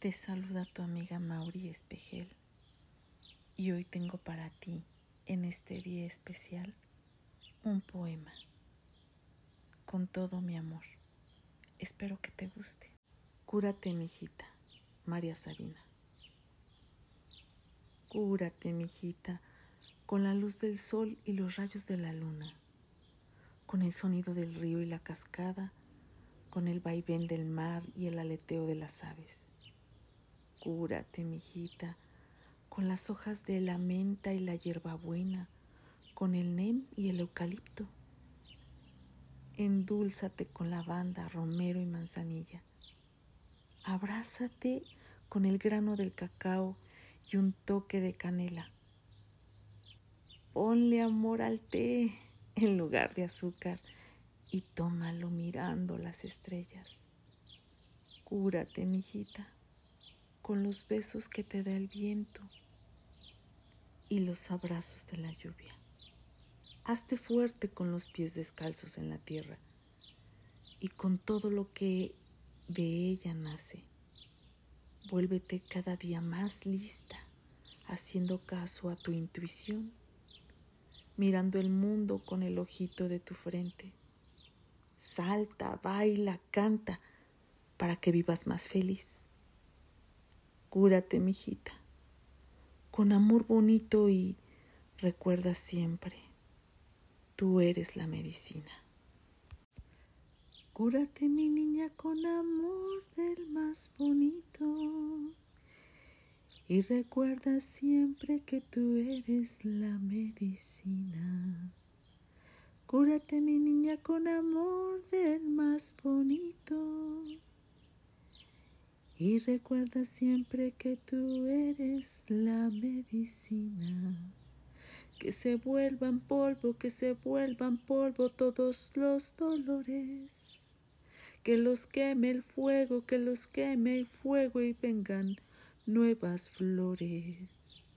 Te saluda tu amiga Mauri Espejel y hoy tengo para ti, en este día especial, un poema con todo mi amor. Espero que te guste. Cúrate, mijita, María Sabina. Cúrate, mijita, con la luz del sol y los rayos de la luna, con el sonido del río y la cascada, con el vaivén del mar y el aleteo de las aves. Cúrate, mijita, con las hojas de la menta y la hierbabuena, con el nem y el eucalipto. Endúlzate con lavanda, romero y manzanilla. Abrázate con el grano del cacao y un toque de canela. Ponle amor al té en lugar de azúcar y tómalo mirando las estrellas. Cúrate, mijita con los besos que te da el viento y los abrazos de la lluvia. Hazte fuerte con los pies descalzos en la tierra y con todo lo que de ella nace. Vuélvete cada día más lista, haciendo caso a tu intuición, mirando el mundo con el ojito de tu frente. Salta, baila, canta, para que vivas más feliz. Cúrate, mijita, con amor bonito y recuerda siempre, tú eres la medicina. Cúrate, mi niña, con amor del más bonito. Y recuerda siempre que tú eres la medicina. Cúrate, mi niña, con amor del más bonito. Y recuerda siempre que tú eres la medicina. Que se vuelvan polvo, que se vuelvan polvo todos los dolores. Que los queme el fuego, que los queme el fuego y vengan nuevas flores.